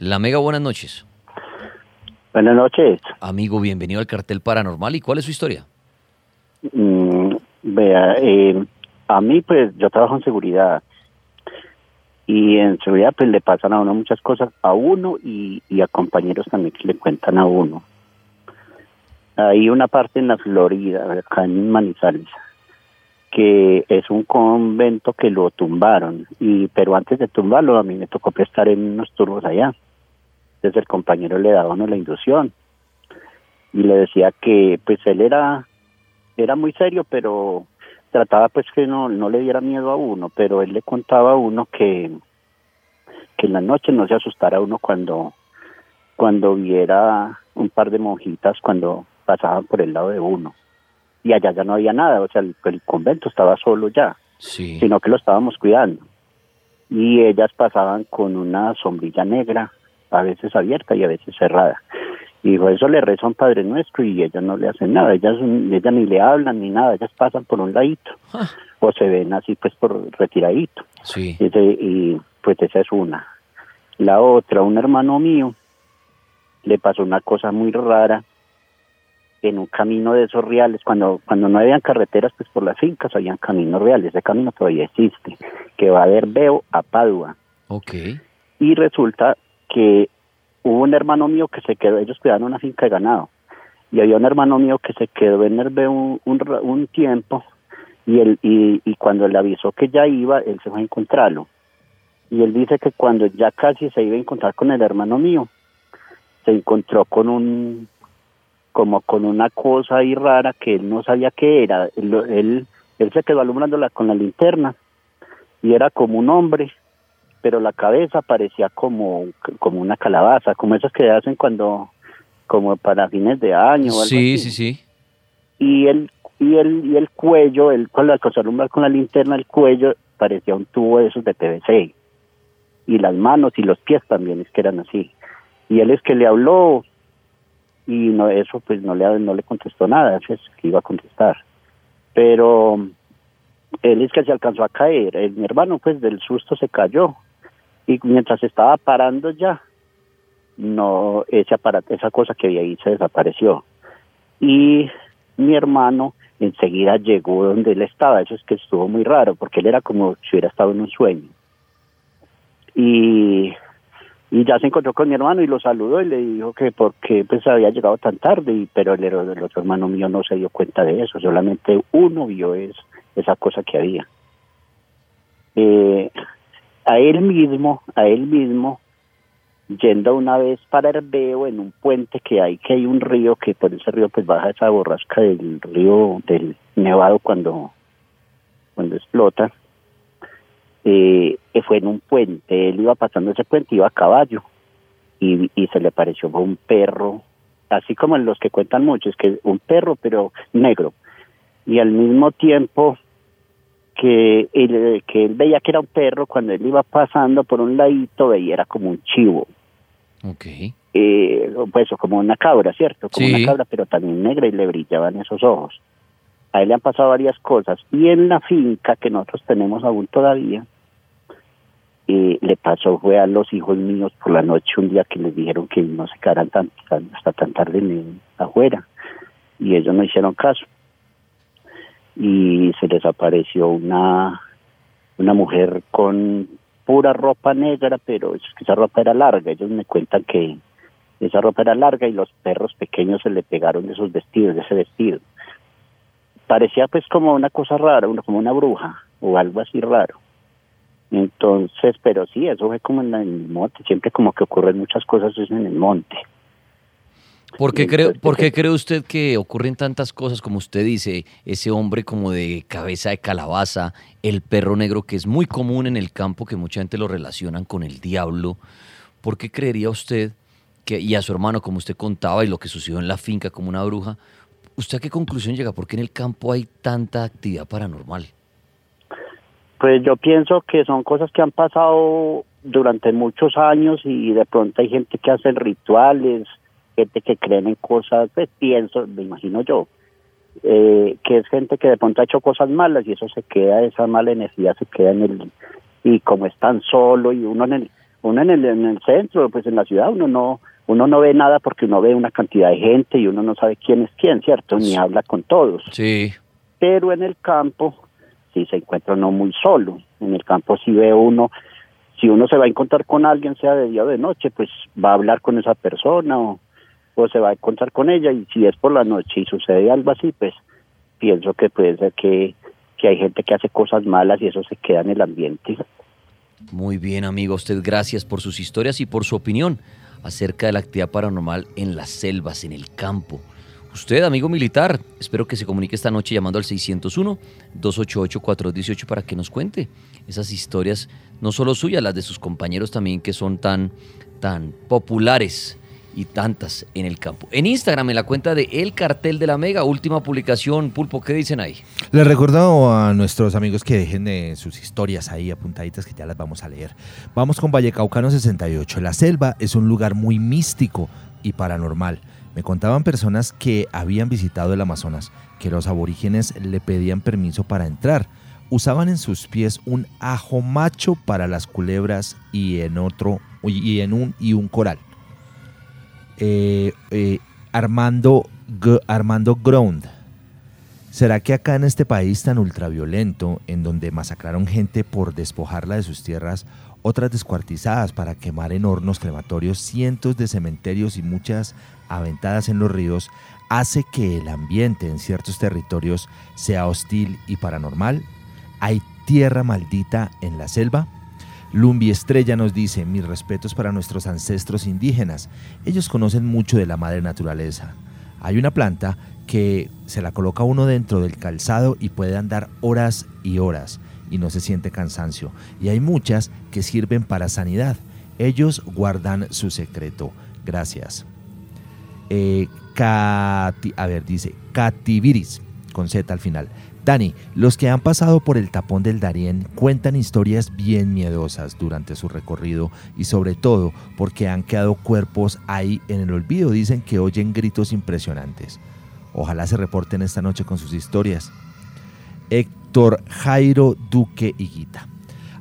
La Mega, buenas noches. Buenas noches. Amigo, bienvenido al cartel paranormal. ¿Y cuál es su historia? Mm, vea, eh, a mí pues yo trabajo en seguridad y en seguridad pues le pasan a uno muchas cosas a uno y, y a compañeros también que le cuentan a uno. Hay una parte en la Florida, acá en Manizales, que es un convento que lo tumbaron, y pero antes de tumbarlo a mí me tocó prestar en unos turnos allá. Entonces el compañero le daba a uno la inducción y le decía que pues él era era muy serio, pero trataba pues que no no le diera miedo a uno, pero él le contaba a uno que que en la noche no se asustara uno cuando cuando viera un par de monjitas cuando pasaban por el lado de uno y allá ya no había nada, o sea, el, el convento estaba solo ya, Sí. sino que lo estábamos cuidando. Y ellas pasaban con una sombrilla negra, a veces abierta y a veces cerrada. Y dijo, eso le reza a un Padre Nuestro y ellas no le hacen nada, ellas, ellas ni le hablan ni nada, ellas pasan por un ladito Ah, o se ven así pues por retiradito. Sí. Y, pues esa es una. La otra, un hermano mío, le pasó una cosa muy rara en un camino de esos reales, cuando, cuando no habían carreteras, pues por las fincas habían caminos reales, ese camino todavía existe, que va de Herbeo a Padua. Ok. Y resulta que hubo un hermano mío que se quedó, ellos cuidaban una finca de ganado, y había un hermano mío que se quedó en Herbeo un, un, un tiempo, y, él, y, y cuando le avisó que ya iba, él se fue a encontrarlo. Y él dice que cuando ya casi se iba a encontrar con el hermano mío, se encontró con un, como con una cosa ahí rara que él no sabía qué era. Él, él, él se quedó alumbrándola con la linterna y era como un hombre, pero la cabeza parecía como, como una calabaza, como esas que hacen cuando, como para fines de año o algo Sí, así. sí, sí. y el y el y el cuello, el la cosa alumbrar con la linterna, el cuello parecía un tubo de esos de PVC y las manos y los pies también es que eran así. Y él es que le habló y no eso pues no le no le contestó nada, eso es que iba a contestar, pero él es que se alcanzó a caer, el, mi hermano pues del susto se cayó y mientras estaba parando ya no ese aparato, esa cosa que había ahí se desapareció y mi hermano enseguida llegó donde él estaba, eso es que estuvo muy raro, porque él era como si hubiera estado en un sueño. Y, y ya se encontró con mi hermano y lo saludó y le dijo que porque pues había llegado tan tarde, y, pero el, otro hermano mío no se dio cuenta de eso, solamente uno vio es, esa cosa que había. Eh, a él mismo, a él mismo, yendo una vez para Herbeo en un puente que hay, que hay un río, que por ese río pues baja esa borrasca del río del Nevado cuando, cuando explota, eh, fue en un puente, él iba pasando ese puente, iba a caballo, y, se le pareció un perro, así como en los que cuentan muchos, que un perro pero negro, y al mismo tiempo que él, que él veía que era un perro, cuando él iba pasando por un ladito veía era como un chivo, Ok. eh, pues como una cabra, ¿cierto? Como Sí. una cabra, pero también negra y le brillaban esos ojos. A él le han pasado varias cosas. Y en la finca que nosotros tenemos aún todavía, eh, le pasó, fue a los hijos míos por la noche un día que les dijeron que no se quedaran tan, tan- hasta tan tarde en- afuera. Y ellos no hicieron caso. Y se les apareció una, una mujer con pura ropa negra, pero esa ropa era larga. Ellos me cuentan que esa ropa era larga y los perros pequeños se le pegaron de esos vestidos, de ese vestido. Parecía pues como una cosa rara, como una bruja o algo así raro. Entonces, pero sí, eso fue como en el monte, siempre como que ocurren muchas cosas en el monte. ¿Por qué, cree, ¿Por qué cree usted que ocurren tantas cosas como usted dice? Ese hombre como de cabeza de calabaza, el perro negro que es muy común en el campo, que mucha gente lo relacionan con el diablo. ¿Por qué creería usted que, y a su hermano, como usted contaba, y lo que sucedió en la finca como una bruja, ¿usted a qué conclusión llega? ¿Por qué en el campo hay tanta actividad paranormal? Pues yo pienso que son cosas que han pasado durante muchos años y de pronto hay gente que hace rituales, gente que creen en cosas, pues pienso, me imagino yo, eh, que es gente que de pronto ha hecho cosas malas y eso se queda, esa mala energía se queda en el, y como es tan solo y uno en el, uno en el, en el centro, pues en la ciudad uno no, uno no ve nada porque uno ve una cantidad de gente y uno no sabe quién es quién, ¿cierto? Ni habla con todos. Sí. Pero en el campo sí se encuentra uno muy solo. En el campo sí ve uno, si uno se va a encontrar con alguien, sea de día o de noche, pues va a hablar con esa persona o, o se va a encontrar con ella y si es por la noche y sucede algo así, pues pienso que puede ser que, que hay gente que hace cosas malas y eso se queda en el ambiente. Muy bien, amigo. Usted gracias por sus historias y por su opinión acerca de la actividad paranormal en las selvas, en el campo. Usted, amigo militar, espero que se comunique esta noche llamando al 601-288-418 para que nos cuente esas historias, no solo suyas, las de sus compañeros también que son tan, tan populares y tantas en el campo. En Instagram, en la cuenta de El Cartel de la Mega, última publicación, Pulpo, ¿qué dicen ahí? Les recuerdo a nuestros amigos que dejen eh, sus historias ahí apuntaditas que ya las vamos a leer. Vamos con Vallecaucano 68. La selva es un lugar muy místico y paranormal. Me contaban personas que habían visitado el Amazonas que los aborígenes le pedían permiso para entrar. Usaban en sus pies un ajo macho para las culebras y en otro y en un y un coral. Eh, eh, Armando, Armando Ground. ¿Será que acá en este país tan ultraviolento, en donde masacraron gente por despojarla de sus tierras, otras descuartizadas para quemar en hornos crematorios, cientos de cementerios y muchas aventadas en los ríos, hace que el ambiente en ciertos territorios sea hostil y paranormal? ¿Hay tierra maldita en la selva? Lumbi Estrella nos dice, mis respetos para nuestros ancestros indígenas. Ellos conocen mucho de la madre naturaleza. Hay una planta que se la coloca uno dentro del calzado y puede andar horas y horas y no se siente cansancio. Y hay muchas que sirven para sanidad. Ellos guardan su secreto. Gracias. Eh, a ver, dice Cativiris, con Z al final. Dani, los que han pasado por el tapón del Darién cuentan historias bien miedosas durante su recorrido y sobre todo porque han quedado cuerpos ahí en el olvido. Dicen que oyen gritos impresionantes. Ojalá se reporten esta noche con sus historias. Héctor Jairo Duque Higuita.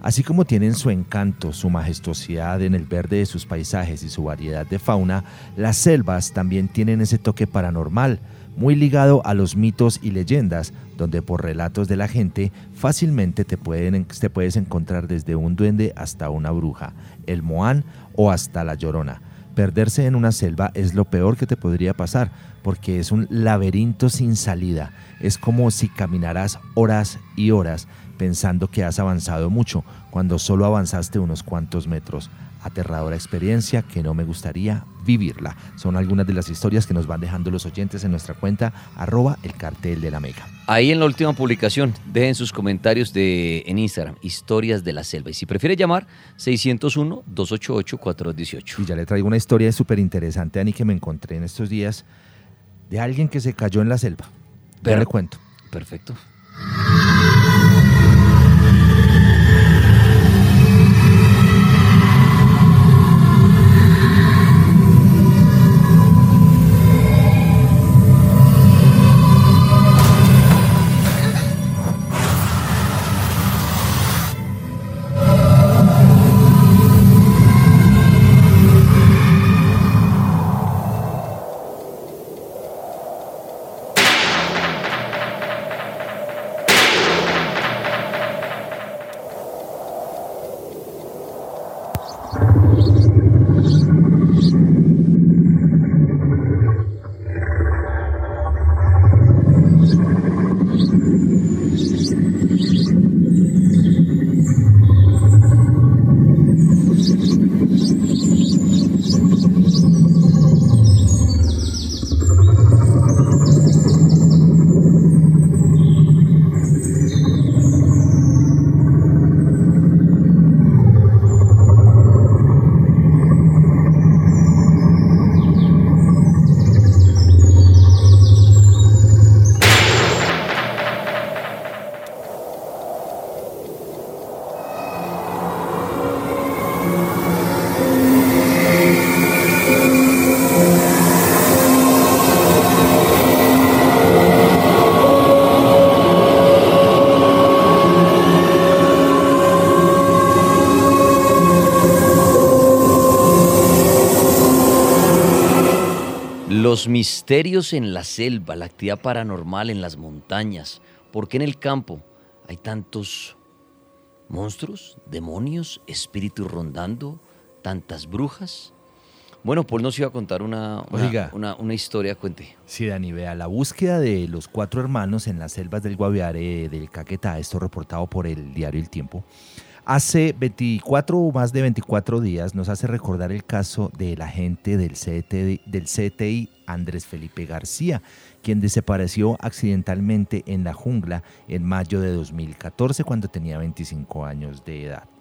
Así como tienen su encanto, su majestuosidad en el verde de sus paisajes y su variedad de fauna, las selvas también tienen ese toque paranormal muy ligado a los mitos y leyendas, donde por relatos de la gente fácilmente te, pueden, puedes encontrar desde un duende hasta una bruja, el moán o hasta la llorona. Perderse en una selva es lo peor que te podría pasar, porque es un laberinto sin salida. Es como si caminaras horas y horas pensando que has avanzado mucho, cuando solo avanzaste unos cuantos metros aterradora experiencia que no me gustaría vivirla. Son algunas de las historias que nos van dejando los oyentes en nuestra cuenta arroba el cartel de la mega. Ahí en la última publicación, dejen sus comentarios de, en Instagram, historias de la selva. Y si prefiere llamar, 601-288-4218. Y ya le traigo una historia súper interesante, Ani, que me encontré en estos días de alguien que se cayó en la selva. Ya le cuento. Perfecto. Los misterios en la selva, la actividad paranormal en las montañas. ¿Por qué en el campo hay tantos monstruos, demonios, espíritus rondando, tantas brujas? Bueno, Paul nos iba a contar una, una, Oiga. una- una historia, cuente. Sí, Dani, vea, la búsqueda de los cuatro hermanos en las selvas del Guaviare del Caquetá, esto reportado por el diario El Tiempo, hace 24 o más de 24 días nos hace recordar el caso del agente del CTI, del Andrés Felipe García, quien desapareció accidentalmente en la jungla en mayo de 2014 cuando tenía 25 años de edad.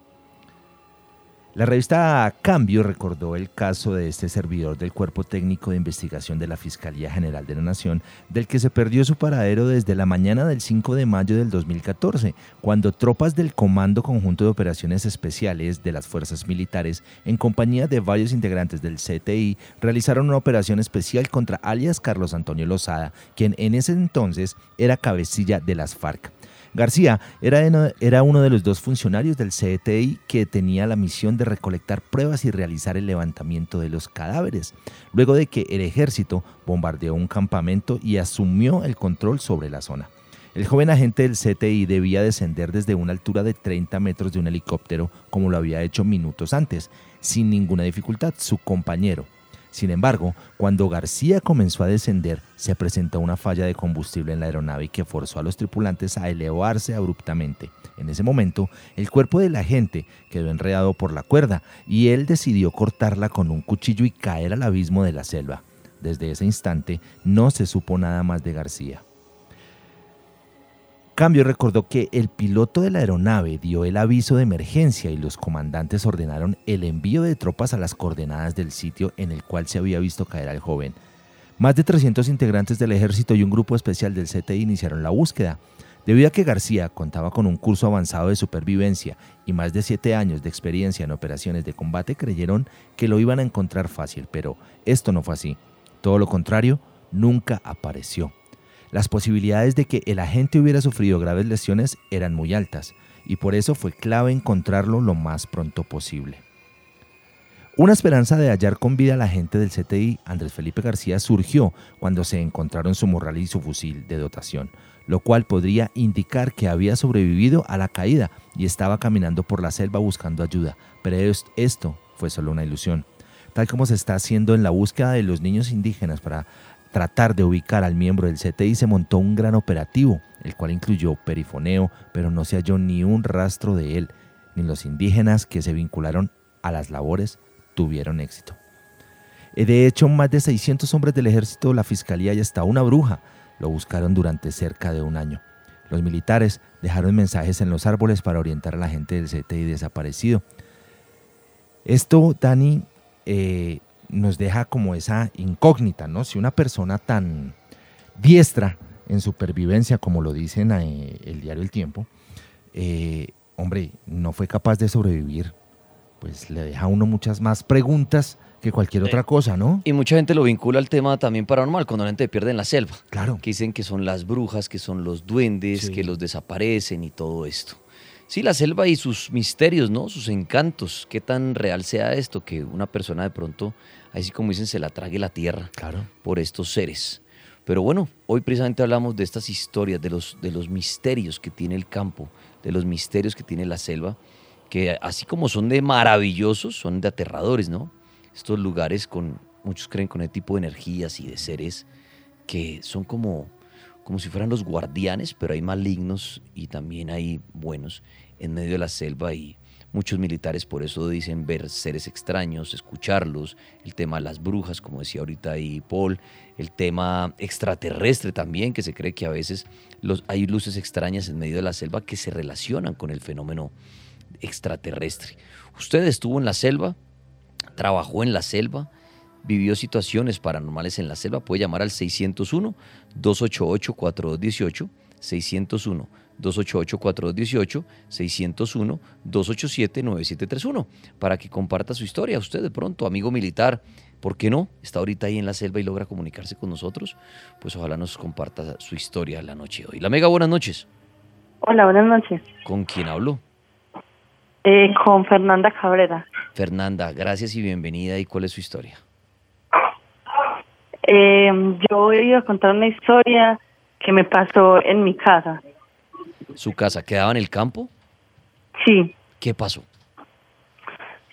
La revista Cambio recordó el caso de este servidor del Cuerpo Técnico de Investigación de la Fiscalía General de la Nación, del que se perdió su paradero desde la mañana del 5 de mayo del 2014, cuando tropas del Comando Conjunto de Operaciones Especiales de las Fuerzas Militares, en compañía de varios integrantes del CTI, realizaron una operación especial contra alias Carlos Antonio Lozada, quien en ese entonces era cabecilla de las FARC. García era, uno de los dos funcionarios del CTI que tenía la misión de recolectar pruebas y realizar el levantamiento de los cadáveres, luego de que el ejército bombardeó un campamento y asumió el control sobre la zona. El joven agente del CTI debía descender desde una altura de 30 metros de un helicóptero, como lo había hecho minutos antes, sin ninguna dificultad. Su compañero, sin embargo, cuando García comenzó a descender, se presentó una falla de combustible en la aeronave que forzó a los tripulantes a elevarse abruptamente. En ese momento, el cuerpo del agente quedó enredado por la cuerda y él decidió cortarla con un cuchillo y caer al abismo de la selva. Desde ese instante no se supo nada más de García. Cambio recordó que el piloto de la aeronave dio el aviso de emergencia y los comandantes ordenaron el envío de tropas a las coordenadas del sitio en el cual se había visto caer al joven. Más de 300 integrantes del ejército y un grupo especial del CTI iniciaron la búsqueda. Debido a que García contaba con un curso avanzado de supervivencia y más de siete años de experiencia en operaciones de combate, creyeron que lo iban a encontrar fácil, pero esto no fue así. Todo lo contrario, nunca apareció. Las posibilidades de que el agente hubiera sufrido graves lesiones eran muy altas, y por eso fue clave encontrarlo lo más pronto posible. Una esperanza de hallar con vida al agente del CTI, Andrés Felipe García, surgió cuando se encontraron su morral y su fusil de dotación, lo cual podría indicar que había sobrevivido a la caída y estaba caminando por la selva buscando ayuda, pero es- esto fue solo una ilusión. Tal como se está haciendo en la búsqueda de los niños indígenas para tratar de ubicar al miembro del CTI, se montó un gran operativo, el cual incluyó perifoneo, pero no se halló ni un rastro de él, ni los indígenas que se vincularon a las labores tuvieron éxito. Eh, De hecho, más de 600 hombres del ejército, la fiscalía y hasta una bruja lo buscaron durante cerca de un año. Los militares dejaron mensajes en los árboles para orientar a la gente del CTI desaparecido. Esto, Dani, eh, nos deja como esa incógnita, ¿no? Si una persona tan diestra en supervivencia, como lo dice en eh, el diario El Tiempo, eh, hombre, no fue capaz de sobrevivir, pues le deja a uno muchas más preguntas que cualquier otra cosa, ¿no? Y mucha gente lo vincula al tema también paranormal, cuando la gente pierde en la selva. Claro. Que dicen que son las brujas, que son los duendes, Sí. que los desaparecen y todo esto. Sí, la selva y sus misterios, ¿no? Sus encantos. Qué tan real sea esto que una persona de pronto, así como dicen, se la trague la tierra Claro. por estos seres. Pero bueno, hoy precisamente hablamos de estas historias, de los, de los misterios que tiene el campo, de los misterios que tiene la selva, que así como son de maravillosos, son de aterradores, ¿no? Estos lugares con, muchos creen con ese tipo de energías y de seres que son como, como si fueran los guardianes, pero hay malignos y también hay buenos en medio de la selva y muchos militares por eso dicen ver seres extraños, escucharlos, el tema de las brujas, como decía ahorita ahí Paul, el tema extraterrestre también, que se cree que a veces hay luces extrañas en medio de la selva que se relacionan con el fenómeno extraterrestre. Usted estuvo en la selva, trabajó en la selva, vivió situaciones paranormales en la selva, puede llamar al 601-288-4218, 601-288-4218, 601-287-9731, para que comparta su historia. Usted de pronto, amigo militar, ¿por qué no? Está ahorita ahí en la selva y logra comunicarse con nosotros, pues ojalá nos comparta su historia la noche de hoy. La Mega, buenas noches. Hola, buenas noches. ¿Con quién hablo? Eh, con Fernanda Cabrera. Fernanda, gracias y bienvenida. ¿Y cuál es su historia? Eh, yo iba a contar una historia que me pasó en mi casa. ¿Su casa quedaba en el campo? Sí. ¿Qué pasó?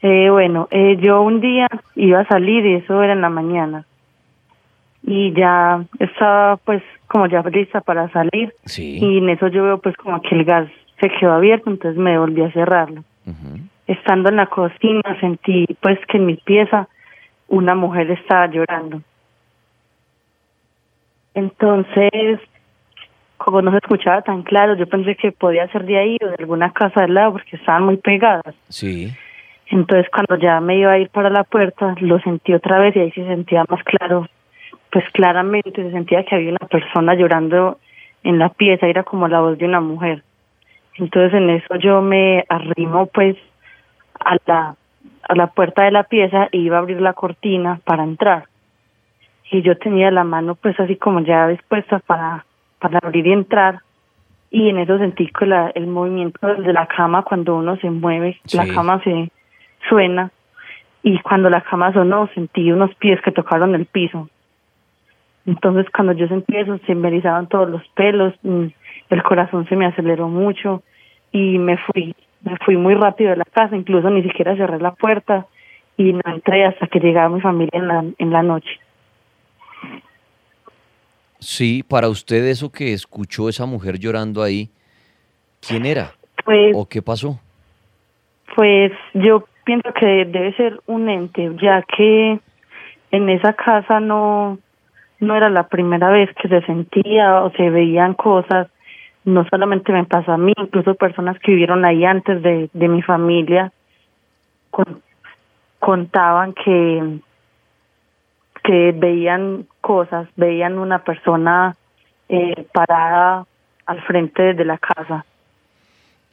Eh, bueno, eh, yo un día iba a salir y eso era en la mañana. Y ya estaba pues como ya lista para salir. Sí. Y en eso yo veo pues como que el gas se quedó abierto, entonces me volví a cerrarlo. Estando en la cocina sentí pues que en mi pieza una mujer estaba llorando. Entonces, como no se escuchaba tan claro, yo pensé que podía ser de ahí o de alguna casa del lado porque estaban muy pegadas. Sí. Entonces, cuando ya me iba a ir para la puerta, lo sentí otra vez y ahí se sentía más claro, pues claramente se sentía que había una persona llorando en la pieza, era como la voz de una mujer. Entonces, en eso yo me arrimo pues a la a la puerta de la pieza e iba a abrir la cortina para entrar. Y yo tenía la mano pues así como ya dispuesta para para abrir y entrar y en eso sentí que la, el movimiento de la cama cuando uno se mueve, la cama se suena y cuando la cama sonó sentí unos pies que tocaron el piso. Entonces cuando yo sentí eso se me erizaban todos los pelos, mm, el corazón se me aceleró mucho y me fui, me fui muy rápido de la casa, incluso ni siquiera cerré la puerta y no entré hasta que llegaba mi familia en la, en la noche. Sí, para usted eso que escuchó esa mujer llorando ahí, ¿quién era? Pues ¿O qué pasó? Pues yo pienso que debe ser un ente, ya que en esa casa no no era la primera vez que se sentía o se veían cosas. No solamente me pasó a mí, incluso personas que vivieron ahí antes de, de mi familia con- contaban que que veían cosas, veían una persona eh, parada al frente de la casa.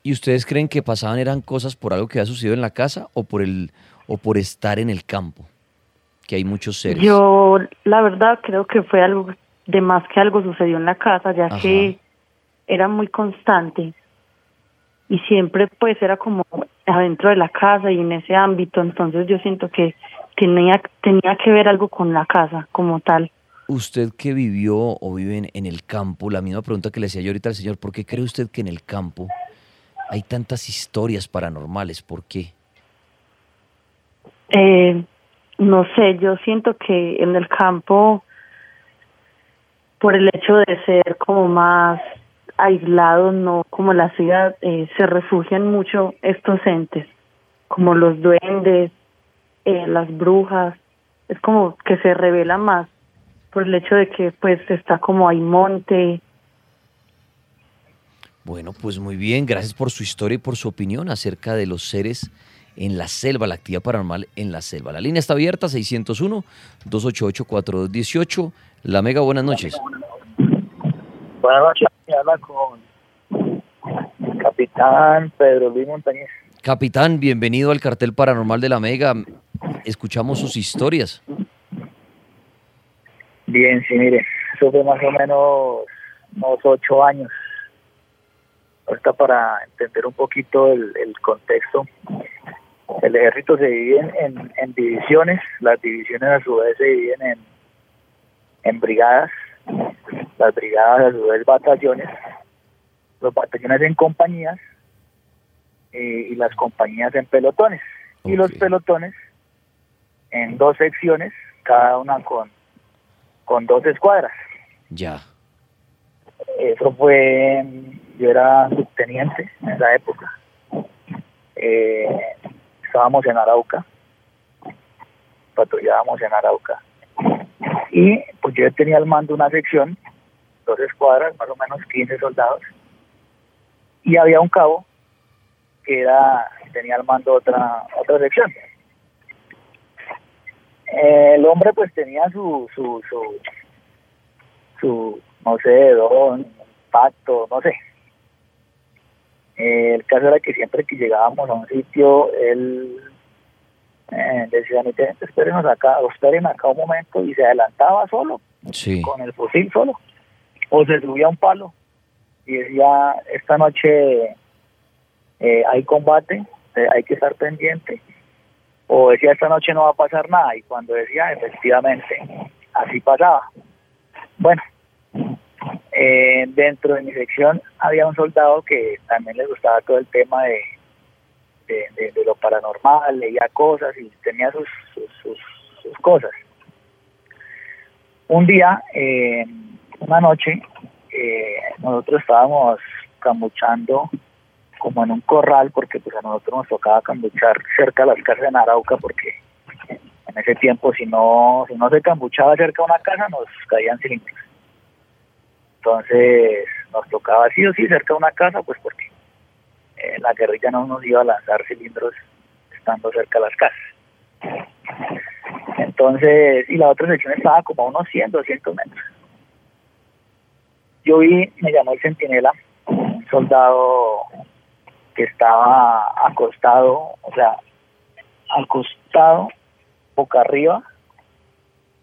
¿Y ustedes creen que pasaban eran cosas por algo que ha sucedido en la casa o por el o por estar en el campo? Que hay muchos seres. Yo, la verdad, creo que fue algo de más que algo sucedió en la casa, ya Ajá. que era muy constante y siempre pues era como adentro de la casa y en ese ámbito, entonces yo siento que tenía tenía que ver algo con la casa como tal. Usted que vivió o vive en, en el campo, la misma pregunta que le hacía yo ahorita al señor, ¿por qué cree usted que en el campo hay tantas historias paranormales? ¿Por qué? Eh, no sé, yo siento que en el campo, por el hecho de ser como más aislado, no como la ciudad, eh, se refugian mucho estos entes, como los duendes, eh, las brujas, es como que se revela más por el hecho de que pues está como hay monte. Bueno, pues muy bien, gracias por su historia y por su opinión acerca de los seres en la selva, la actividad paranormal en la selva. La línea está abierta, 601-288-4218. La Mega, buenas noches. Buenas noches, me habla con el capitán Pedro Luis Montañez. Capitán, bienvenido al cartel paranormal de la Mega. Escuchamos sus historias. Bien, sí, mire, eso fue más o menos unos ocho años. Ahorita para entender un poquito el, el contexto, el ejército se divide en, en- en divisiones, las divisiones a su vez se dividen en, en brigadas, las brigadas vez batallones, los batallones en compañías eh, y las compañías en pelotones. Y los pelotones en dos secciones, cada una con, con dos escuadras. Ya. Eso fue, yo era subteniente en esa época. Eh, estábamos en Arauca, patrullábamos en Arauca. Y pues yo tenía al mando una sección, dos escuadras, más o menos 15 soldados. Y había un cabo que era tenía al mando otra otra sección. El hombre pues tenía su su su, su no sé, don, pacto, no sé. El caso era que siempre que llegábamos a un sitio, él eh, decía, "Mi teniente, espérenos acá, o esperen acá un momento, y se adelantaba solo, Sí. con el fusil solo, o se subía a un palo, y decía, esta noche eh, hay combate, eh, hay que estar pendiente, o decía, esta noche no va a pasar nada, y cuando decía, efectivamente, así pasaba. Bueno, eh, dentro de mi sección había un soldado que también le gustaba todo el tema de, de, lo paranormal, leía cosas y tenía sus, sus, cosas. Un día, eh, una noche, eh, nosotros estábamos cambuchando como en un corral porque pues a nosotros nos tocaba cambuchar cerca de las casas de Arauca porque en ese tiempo si no si no se cambuchaba cerca de una casa nos caían cilindros entonces nos tocaba sí o sí cerca de una casa pues porque eh, la guerrilla no nos iba a lanzar cilindros estando cerca de las casas. Entonces y la otra sección estaba como a unos 100 200 metros. Yo vi me llamó el centinela un soldado que estaba acostado, o sea, acostado, boca arriba,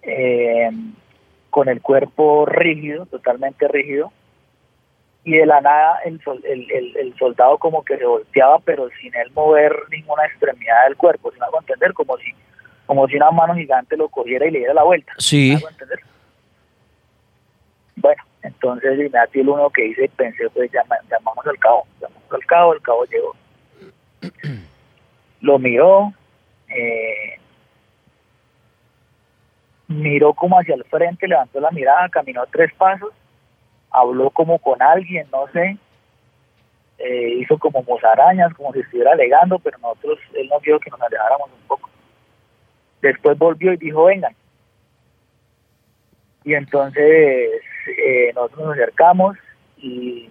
eh, con el cuerpo rígido, totalmente rígido, y de la nada el, el, el, soldado como que se volteaba, pero sin él mover ninguna extremidad del cuerpo, sin hago entender, como si, como si una mano gigante lo cogiera y le diera la vuelta. Sí. entender? Bueno, entonces el uno que hice, pensé, pues llamamos al cabo, llamamos al cabo, el cabo llegó. Lo miró, eh, miró como hacia el frente, levantó la mirada, caminó tres pasos, habló como con alguien, no sé, eh, hizo como musarañas, como si estuviera alegando, pero nosotros, él nos dijo que nos alejáramos un poco. Después volvió y dijo, vengan. Y entonces eh, nosotros nos acercamos y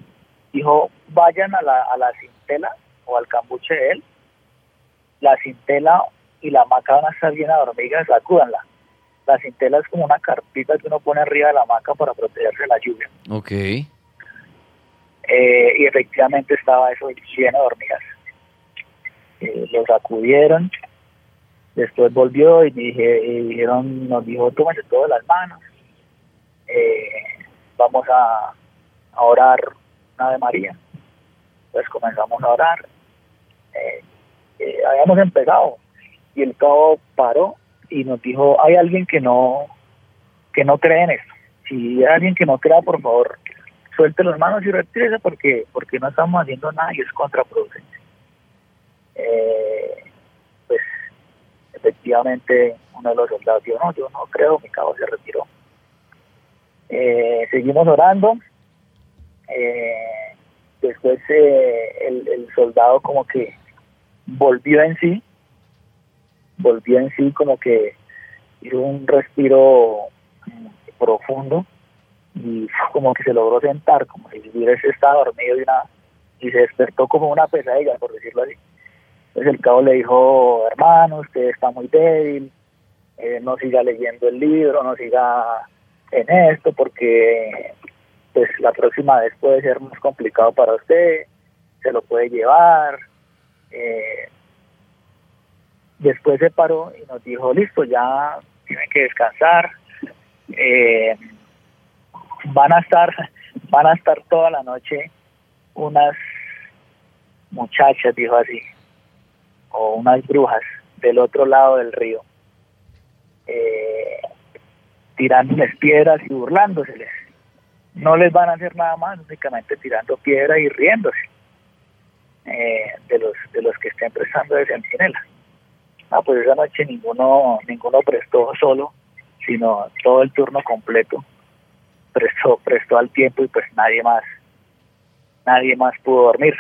dijo, vayan a la, a la cintela o al cambuche de él. La cintela y la hamaca van a estar llena de hormigas, sacúdanla. La cintela es como una carpita que uno pone arriba de la hamaca para protegerse de la lluvia. Ok. Eh, y efectivamente estaba eso lleno de hormigas. Eh, lo sacudieron, después volvió y, dije, y dijeron, nos dijo, tómense todo las manos. Eh, vamos a, orar una de María. Pues comenzamos a orar. Eh, habíamos empezado y el cabo paró y nos dijo, hay alguien que no que no cree en esto. Si hay alguien que no crea, por favor, suelte las manos y retírese porque porque no estamos haciendo nada y es contraproducente. Eh, pues efectivamente uno de los soldados dijo, no, yo no creo, mi cabo se retiró. Eh, seguimos orando. Eh, después eh, el, soldado como que volvió en sí, volvió en sí como que hizo un respiro profundo y como que se logró sentar, como si hubiese estado dormido y, una, y se despertó como una pesadilla, por decirlo así. Entonces el cabo le dijo, hermano, usted está muy débil, no siga leyendo el libro, no siga en esto porque pues la próxima vez puede ser más complicado para usted, se lo puede llevar. Eh, después se paró y nos dijo, listo, ya tienen que descansar. Eh, van a estar, van a estar toda la noche unas muchachas, dijo así, o unas brujas del otro lado del río. Eh, tirándoles piedras y burlándoseles. No les van a hacer nada más, únicamente tirando piedras y riéndose eh, de los de los que estén prestando de centinela. Ah, pues esa noche ninguno ninguno prestó solo, sino todo el turno completo prestó prestó al tiempo y pues nadie más nadie más pudo dormir.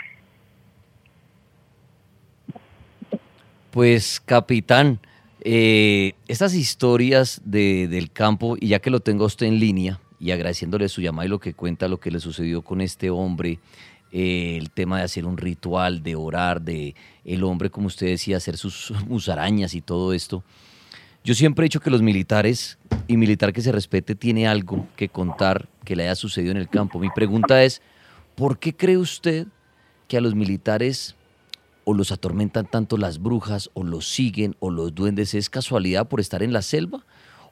Pues capitán, eh, estas historias de, del campo, y ya que lo tengo usted en línea, y agradeciéndole su llamada y lo que cuenta, lo que le sucedió con este hombre, eh, el tema de hacer un ritual, de orar, de el hombre, como usted decía, hacer sus musarañas y todo esto. Yo siempre he dicho que los militares y militar que se respete tiene algo que contar que le haya sucedido en el campo. Mi pregunta es, ¿por qué cree usted que a los militares o los atormentan tanto las brujas, o los siguen, o los duendes, ¿es casualidad por estar en la selva?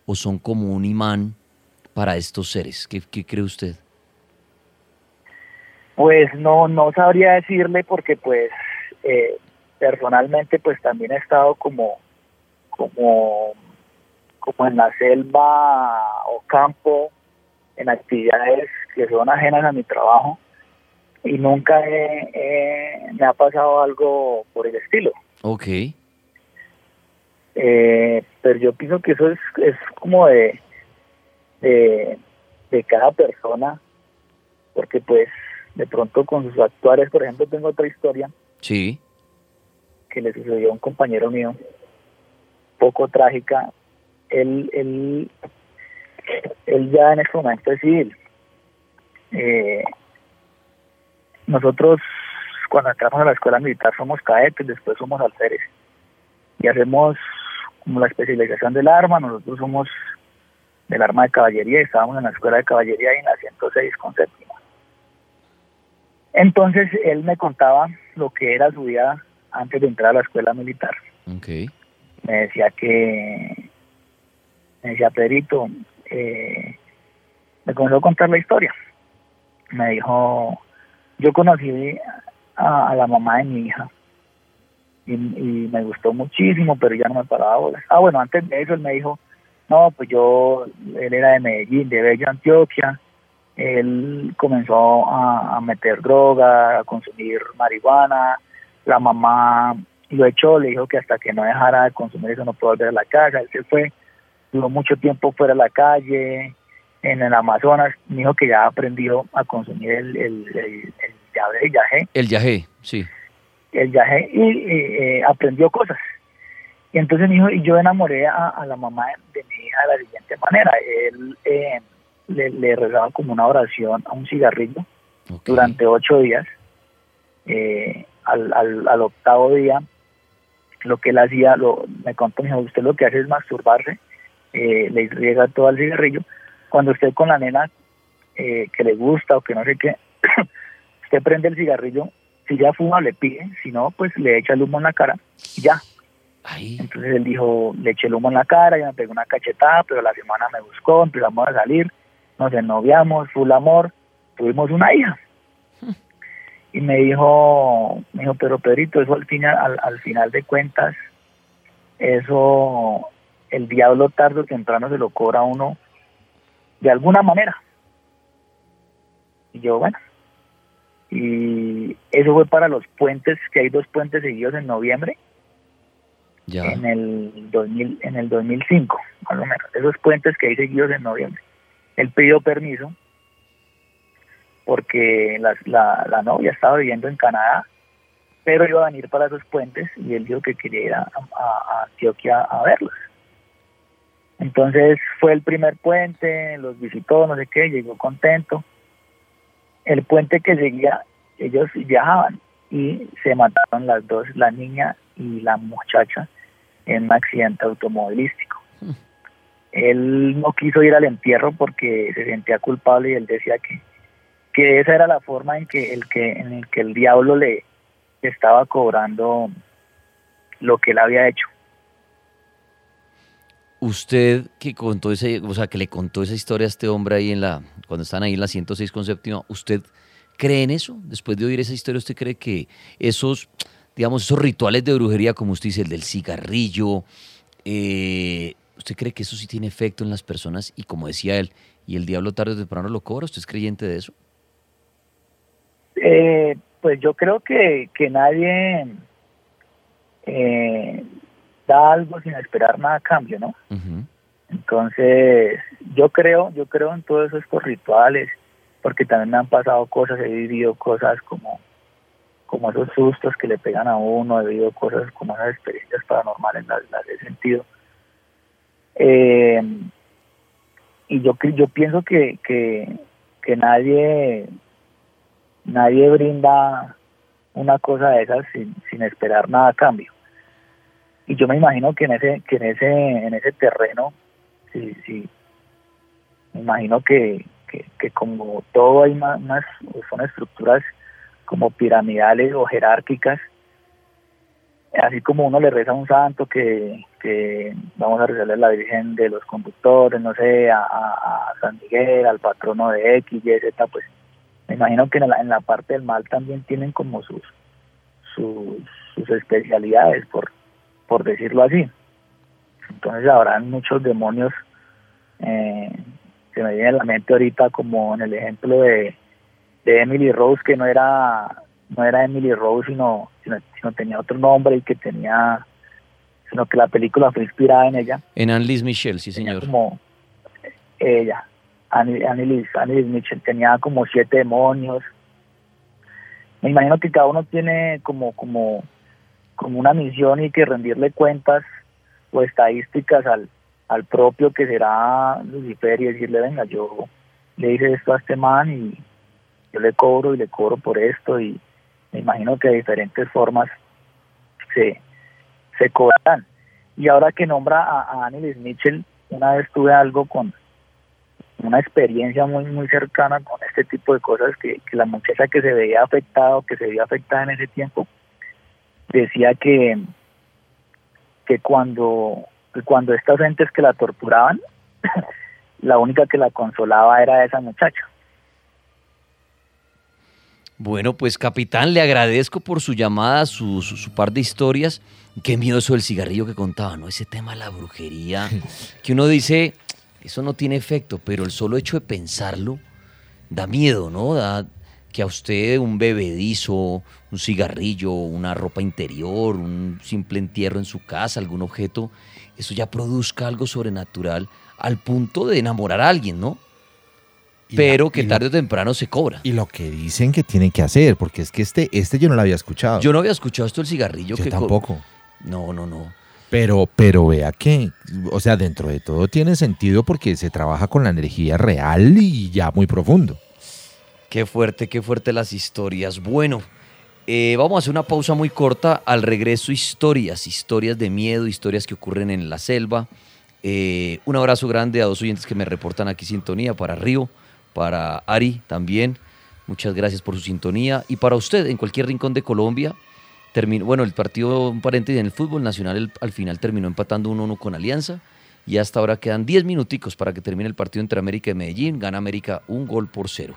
¿O son como un imán para estos seres? ¿Qué, cree usted? Pues no, no sabría decirle porque pues eh, personalmente pues también he estado como, como, como en la selva campo, en actividades que son ajenas a mi trabajo y nunca me ha pasado algo por el estilo. Ok. Eh, pero yo pienso que eso es, es como de, de, de cada persona, porque pues de pronto con sus actuales, por ejemplo, tengo otra historia. Sí. Que le sucedió a un compañero mío, poco trágica. Él, él, él ya en este momento es civil. Eh, nosotros cuando entramos a la escuela militar somos cadetes, después somos alférez y hacemos como la especialización del arma, nosotros somos del arma de caballería y estábamos en la escuela de caballería y en la 106 con. Entonces él me contaba lo que era su vida antes de entrar a la escuela militar. Okay. Me decía que, me decía Pedrito, eh, me comenzó a contar la historia. Me dijo, yo conocí a, la mamá de mi hija y, me gustó muchísimo, pero ya no me paraba bolas. Ah, bueno, antes de eso él me dijo, no, pues yo, él era de Medellín, de Bello, Antioquia, él comenzó a, meter droga, a consumir marihuana, la mamá lo echó, le dijo que hasta que no dejara de consumir eso no puede volver a la casa, él se fue, duró mucho tiempo fuera de la calle, en el Amazonas, me dijo que ya aprendió a consumir el, el, el, el yagé. El yagé, sí. El yagé y eh, aprendió cosas. Y entonces me dijo, y yo enamoré a, la mamá de, mi hija de la siguiente manera. Él eh, le, rezaba como una oración a un cigarrillo durante ocho días. Eh, al, al, al, octavo día, lo que él hacía, lo, me contó, me dijo, usted lo que hace es masturbarse, le riega todo al cigarrillo cuando usted con la nena eh, que le gusta o que no sé qué, usted prende el cigarrillo, si ya fuma le pide, si no, pues le echa el humo en la cara y ya. Entonces él dijo, le eché el humo en la cara, ya me pegó una cachetada, pero la semana me buscó, empezamos a salir, nos ennoviamos, full amor, tuvimos una hija. Y me dijo, me dijo, pero Pedrito, eso al final, al, al final de cuentas, eso el diablo tarde o temprano se lo cobra a uno de alguna manera. Y yo, bueno, y eso fue para los puentes, que hay dos puentes seguidos en noviembre, ya. en el 2000, en el 2005, más o menos, esos puentes que hay seguidos en noviembre. Él pidió permiso porque la, la, novia estaba viviendo en Canadá, pero iba a venir para esos puentes y él dijo que quería ir a, a Antioquia a verlos. Entonces fue el primer puente, los visitó, no sé qué, llegó contento. El puente que seguía, ellos viajaban y se mataron las dos, la niña y la muchacha, en un accidente automovilístico. Él no quiso ir al entierro porque se sentía culpable y él decía que, que esa era la forma en que el que en el que el diablo le estaba cobrando lo que él había hecho usted que contó ese, o sea, que le contó esa historia a este hombre ahí en la, cuando están ahí en la 106 con séptima, ¿usted cree en eso? Después de oír esa historia, ¿usted cree que esos, digamos, esos rituales de brujería, como usted dice, el del cigarrillo, eh, ¿usted cree que eso sí tiene efecto en las personas? Y como decía él, y el diablo tarde o temprano lo cobra, ¿usted es creyente de eso? Eh, pues yo creo que, que nadie eh, da algo sin esperar nada a cambio, ¿no? Entonces, yo creo, yo creo en todos esos rituales, porque también me han pasado cosas, he vivido cosas como, como esos sustos que le pegan a uno, he vivido cosas como esas experiencias paranormales, las, las he sentido. Eh, y yo yo pienso que, que, que nadie nadie brinda una cosa de esas sin, sin esperar nada a cambio. Y yo me imagino que en ese que en ese en ese terreno sí sí me imagino que, que, como todo hay más, son estructuras como piramidales o jerárquicas así como uno le reza a un santo que, que vamos a rezarle a la Virgen de los conductores, no sé, a, San Miguel, al patrono de X, Y, Z, pues me imagino que en la, en la parte del mal también tienen como sus, sus, especialidades, por, por decirlo así. Entonces habrán muchos demonios eh, se me viene a la mente ahorita como en el ejemplo de, de Emily Rose, que no era no era Emily Rose, sino, sino, sino tenía otro nombre y que tenía, sino que la película fue inspirada en ella. En Annelise Michel, sí Tenía señor. como ella, Annelise, Annelise Mitchell, tenía como siete demonios. Me imagino que cada uno tiene como, como, como una misión y que rendirle cuentas o estadísticas al, al propio que será Lucifer y decirle, venga, yo le hice esto a este man y yo le cobro y le cobro por esto y me imagino que de diferentes formas se, se cobrarán. Y ahora que nombra a, a Mitchell, una vez tuve algo con una experiencia muy muy cercana con este tipo de cosas que, que la muchacha que se veía afectada o que se veía afectada en ese tiempo decía que que cuando cuando estas entes que la torturaban la única que la consolaba era esa muchacha Bueno, pues capitán, le agradezco por su llamada, su, su- su par de historias. Qué miedo eso del cigarrillo que contaba, ¿no? Ese tema de la brujería, que uno dice, eso no tiene efecto, pero el solo hecho de pensarlo da miedo, ¿no? Da que a usted un bebedizo, un cigarrillo, una ropa interior, un simple entierro en su casa, algún objeto, eso ya produzca algo sobrenatural al punto de enamorar a alguien, ¿no? La- Pero que lo- tarde o temprano se cobra. Y lo que dicen que tienen que hacer, porque es que este, este yo no lo había escuchado. Yo no había escuchado esto del cigarrillo. Yo que co- tampoco. No, no, no. Pero, pero vea que, o sea, dentro de todo tiene sentido porque se trabaja con la energía real y ya muy profundo. Qué fuerte, qué fuerte las historias. Bueno, eh, vamos a hacer una pausa muy corta. Al regreso, historias, historias de miedo, historias que ocurren en la selva. Eh, un abrazo grande a dos oyentes que me reportan aquí sintonía, para Río, para Ari también. Muchas gracias por su sintonía. Y para usted, en cualquier rincón de Colombia, terminó, bueno, el partido, un paréntesis, en el fútbol nacional al final terminó empatando 1-1 con Alianza. Y hasta ahora quedan 10 minuticos para que termine el partido entre América y Medellín. Gana América un gol por cero.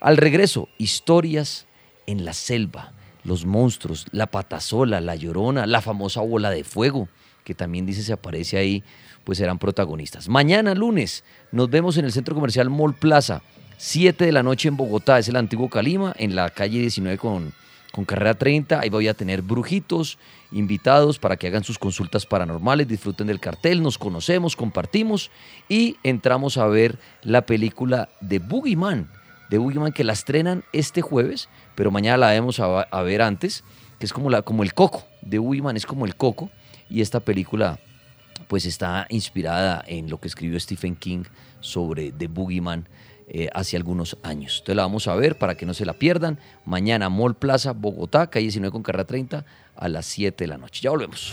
Al regreso, historias en la selva, los monstruos, la patasola, la llorona, la famosa bola de fuego, que también dice se aparece ahí, pues serán protagonistas. Mañana lunes nos vemos en el centro comercial Mall Plaza, 7 de la noche en Bogotá, es el antiguo Calima, en la calle 19 con, con carrera 30. Ahí voy a tener brujitos, invitados para que hagan sus consultas paranormales, disfruten del cartel, nos conocemos, compartimos y entramos a ver la película de Boogeyman, de Boogeyman que la estrenan este jueves, pero mañana la vamos a, a ver antes, que es como, la, como el coco, de Boogeyman es como el coco y esta película pues está inspirada en lo que escribió Stephen King sobre The Boogeyman eh, hace algunos años. Entonces la vamos a ver para que no se la pierdan. Mañana Mall Plaza, Bogotá, calle 19 con carrera 30 a las 7 de la noche. Ya volvemos.